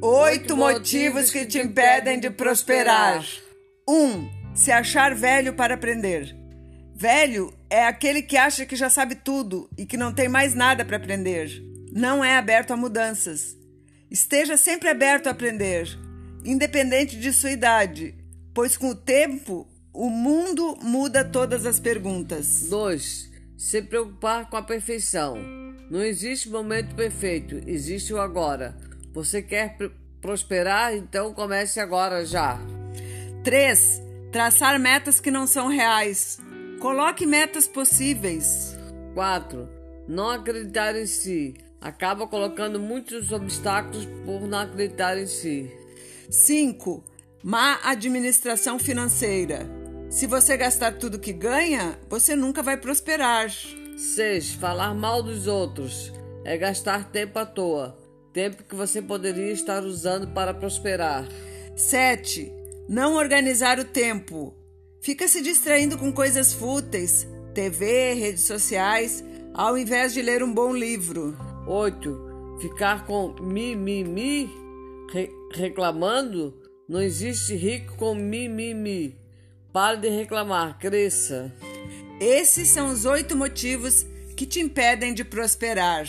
Oito motivos que te impedem de prosperar. 1. Um, se achar velho para aprender. Velho é aquele que acha que já sabe tudo e que não tem mais nada para aprender. Não é aberto a mudanças. Esteja sempre aberto a aprender, independente de sua idade, pois com o tempo o mundo muda todas as perguntas. 2. Se preocupar com a perfeição. Não existe momento perfeito, existe o agora. Você quer pr prosperar? Então comece agora já. 3. Traçar metas que não são reais. Coloque metas possíveis. 4. Não acreditar em si. Acaba colocando muitos obstáculos por não acreditar em si. 5. Má administração financeira. Se você gastar tudo que ganha, você nunca vai prosperar. 6. Falar mal dos outros. É gastar tempo à toa. Tempo que você poderia estar usando para prosperar. 7. Não organizar o tempo. Fica se distraindo com coisas fúteis, TV, redes sociais, ao invés de ler um bom livro. 8. Ficar com mimimi, re reclamando. Não existe rico com mimimi. Pare de reclamar, cresça. Esses são os oito motivos que te impedem de prosperar.